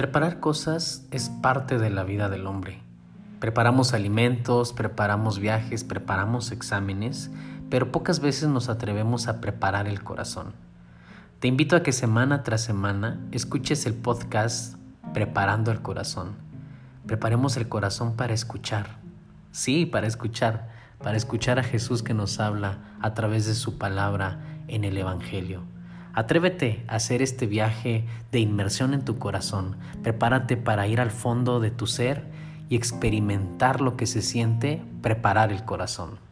Preparar cosas es parte de la vida del hombre. Preparamos alimentos, preparamos viajes, preparamos exámenes, pero pocas veces nos atrevemos a preparar el corazón. Te invito a que semana tras semana escuches el podcast Preparando el Corazón. Preparemos el corazón para escuchar. Sí, para escuchar, para escuchar a Jesús que nos habla a través de su palabra en el Evangelio. Atrévete a hacer este viaje de inmersión en tu corazón. Prepárate para ir al fondo de tu ser y experimentar lo que se siente preparar el corazón.